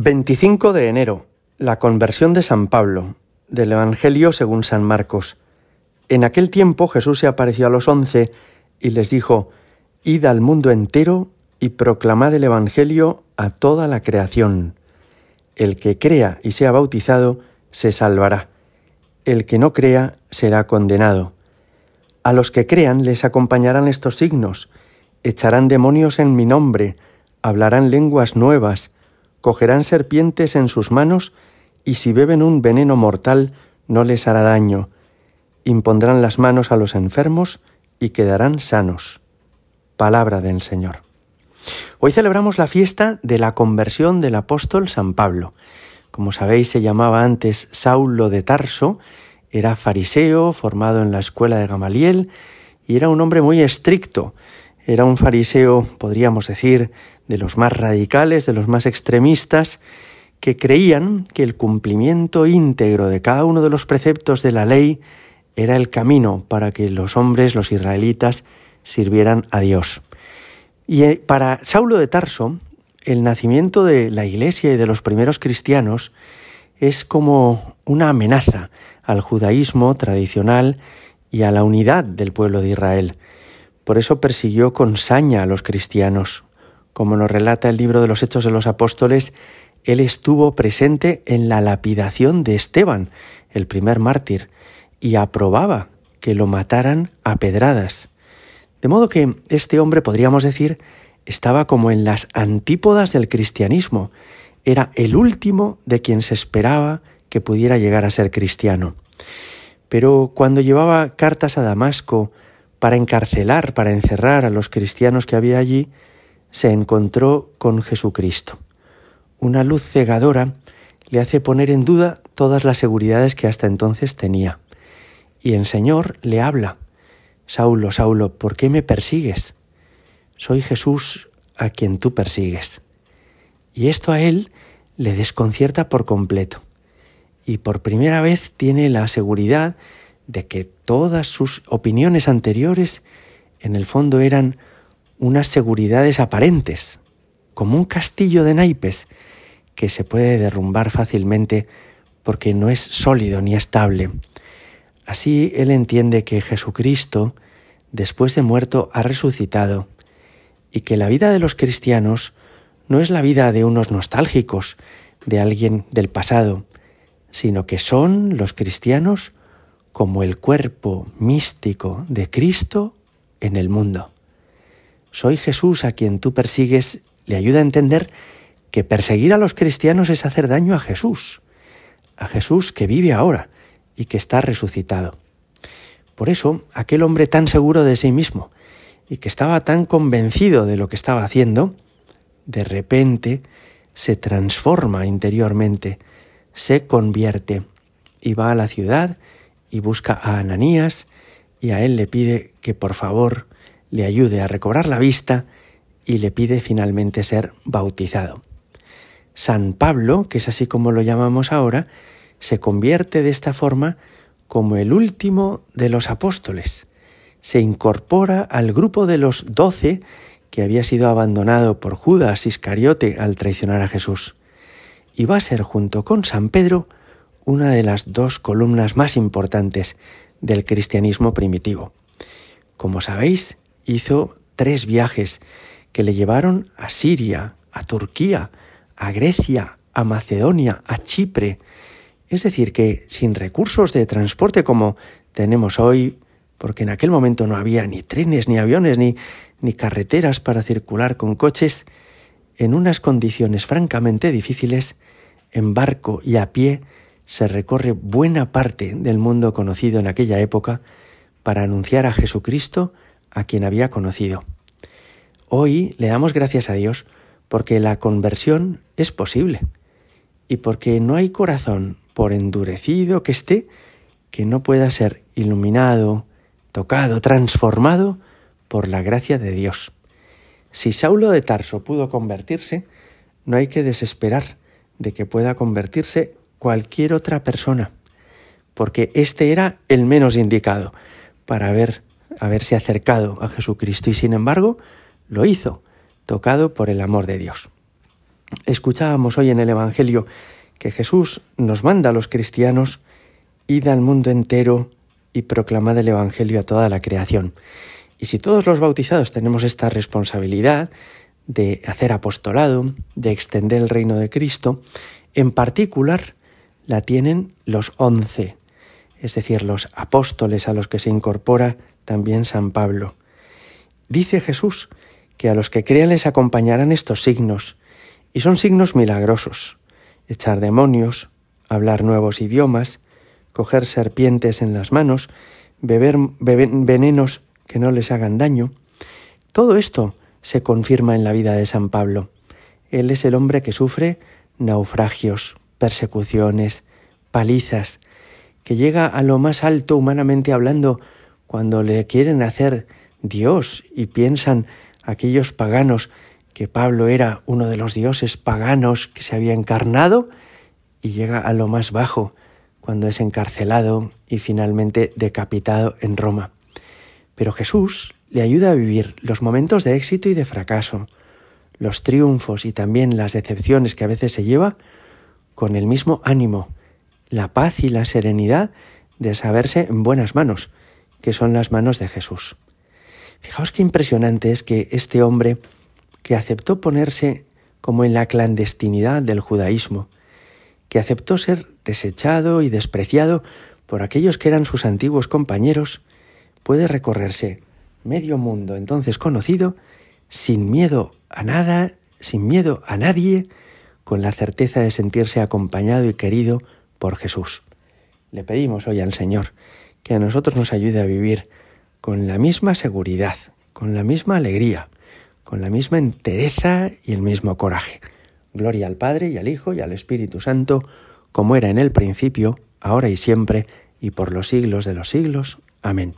25 de enero. La conversión de San Pablo, del Evangelio según San Marcos. En aquel tiempo Jesús se apareció a los once y les dijo, Id al mundo entero y proclamad el Evangelio a toda la creación. El que crea y sea bautizado se salvará. El que no crea será condenado. A los que crean les acompañarán estos signos. Echarán demonios en mi nombre, hablarán lenguas nuevas, cogerán serpientes en sus manos, y si beben un veneno mortal no les hará daño. Impondrán las manos a los enfermos y quedarán sanos. Palabra del Señor. Hoy celebramos la fiesta de la conversión del apóstol San Pablo. Como sabéis, se llamaba antes Saulo de Tarso, era fariseo, formado en la escuela de Gamaliel, y era un hombre muy estricto. Era un fariseo, podríamos decir, de los más radicales, de los más extremistas, que creían que el cumplimiento íntegro de cada uno de los preceptos de la ley era el camino para que los hombres, los israelitas, sirvieran a Dios. Y eh, para Saulo de Tarso, el nacimiento de la Iglesia y de los primeros cristianos es como una amenaza al judaísmo tradicional y a la unidad del pueblo de Israel. Por eso persiguió con saña a los cristianos, como nos relata el libro de los Hechos de los Apóstoles, él estuvo presente en la lapidación de Esteban, el primer mártir, y aprobaba que lo mataran a pedradas. De modo que este hombre, podríamos decir, estaba como en las antípodas del cristianismo. Era el último de quien se esperaba que pudiera llegar a ser cristiano. Pero cuando llevaba cartas a Damasco para encarcelar, para encerrar a los cristianos que había allí, se encontró con Jesucristo. Una luz cegadora le hace poner en duda todas las seguridades que hasta entonces tenía. Y el Señor le habla. Saulo, Saulo, ¿por qué me persigues? Soy Jesús a quien tú persigues. Y esto a él le desconcierta por completo. Y por primera vez tiene la seguridad de que todas sus opiniones anteriores en el fondo eran unas seguridades aparentes, como un castillo de naipes que se puede derrumbar fácilmente porque no es sólido ni estable. Así él entiende que Jesucristo, después de muerto, ha resucitado y que la vida de los cristianos no es la vida de unos nostálgicos, de alguien del pasado, sino que son los cristianos como el cuerpo místico de Cristo en el mundo soy Jesús a quien tú persigues, le ayuda a entender que perseguir a los cristianos es hacer daño a Jesús, a Jesús que vive ahora y que está resucitado. Por eso, aquel hombre tan seguro de sí mismo y que estaba tan convencido de lo que estaba haciendo, de repente se transforma interiormente, se convierte y va a la ciudad y busca a Ananías y a él le pide que por favor le ayude a recobrar la vista y le pide finalmente ser bautizado. San Pablo, que es así como lo llamamos ahora, se convierte de esta forma como el último de los apóstoles. Se incorpora al grupo de los doce que había sido abandonado por Judas Iscariote al traicionar a Jesús. Y va a ser junto con San Pedro una de las dos columnas más importantes del cristianismo primitivo. Como sabéis, hizo tres viajes que le llevaron a Siria, a Turquía, a Grecia, a Macedonia, a Chipre. Es decir, que sin recursos de transporte como tenemos hoy, porque en aquel momento no había ni trenes, ni aviones, ni, ni carreteras para circular con coches, en unas condiciones francamente difíciles, en barco y a pie, se recorre buena parte del mundo conocido en aquella época para anunciar a Jesucristo a quien había conocido. Hoy le damos gracias a Dios porque la conversión es posible y porque no hay corazón, por endurecido que esté, que no pueda ser iluminado, tocado, transformado por la gracia de Dios. Si Saulo de Tarso pudo convertirse, no hay que desesperar de que pueda convertirse cualquier otra persona, porque este era el menos indicado para ver haberse acercado a Jesucristo y sin embargo lo hizo, tocado por el amor de Dios. Escuchábamos hoy en el Evangelio que Jesús nos manda a los cristianos, id al mundo entero y proclamad el Evangelio a toda la creación. Y si todos los bautizados tenemos esta responsabilidad de hacer apostolado, de extender el reino de Cristo, en particular la tienen los once, es decir, los apóstoles a los que se incorpora también San Pablo. Dice Jesús que a los que crean les acompañarán estos signos, y son signos milagrosos, echar demonios, hablar nuevos idiomas, coger serpientes en las manos, beber venenos que no les hagan daño. Todo esto se confirma en la vida de San Pablo. Él es el hombre que sufre naufragios, persecuciones, palizas, que llega a lo más alto humanamente hablando cuando le quieren hacer Dios y piensan aquellos paganos que Pablo era uno de los dioses paganos que se había encarnado y llega a lo más bajo cuando es encarcelado y finalmente decapitado en Roma. Pero Jesús le ayuda a vivir los momentos de éxito y de fracaso, los triunfos y también las decepciones que a veces se lleva con el mismo ánimo, la paz y la serenidad de saberse en buenas manos, que son las manos de Jesús. Fijaos qué impresionante es que este hombre que aceptó ponerse como en la clandestinidad del judaísmo, que aceptó ser desechado y despreciado por aquellos que eran sus antiguos compañeros, puede recorrerse medio mundo entonces conocido sin miedo a nada, sin miedo a nadie, con la certeza de sentirse acompañado y querido por Jesús. Le pedimos hoy al Señor que a nosotros nos ayude a vivir con la misma seguridad, con la misma alegría, con la misma entereza y el mismo coraje. Gloria al Padre y al Hijo y al Espíritu Santo, como era en el principio, ahora y siempre, y por los siglos de los siglos. Amén.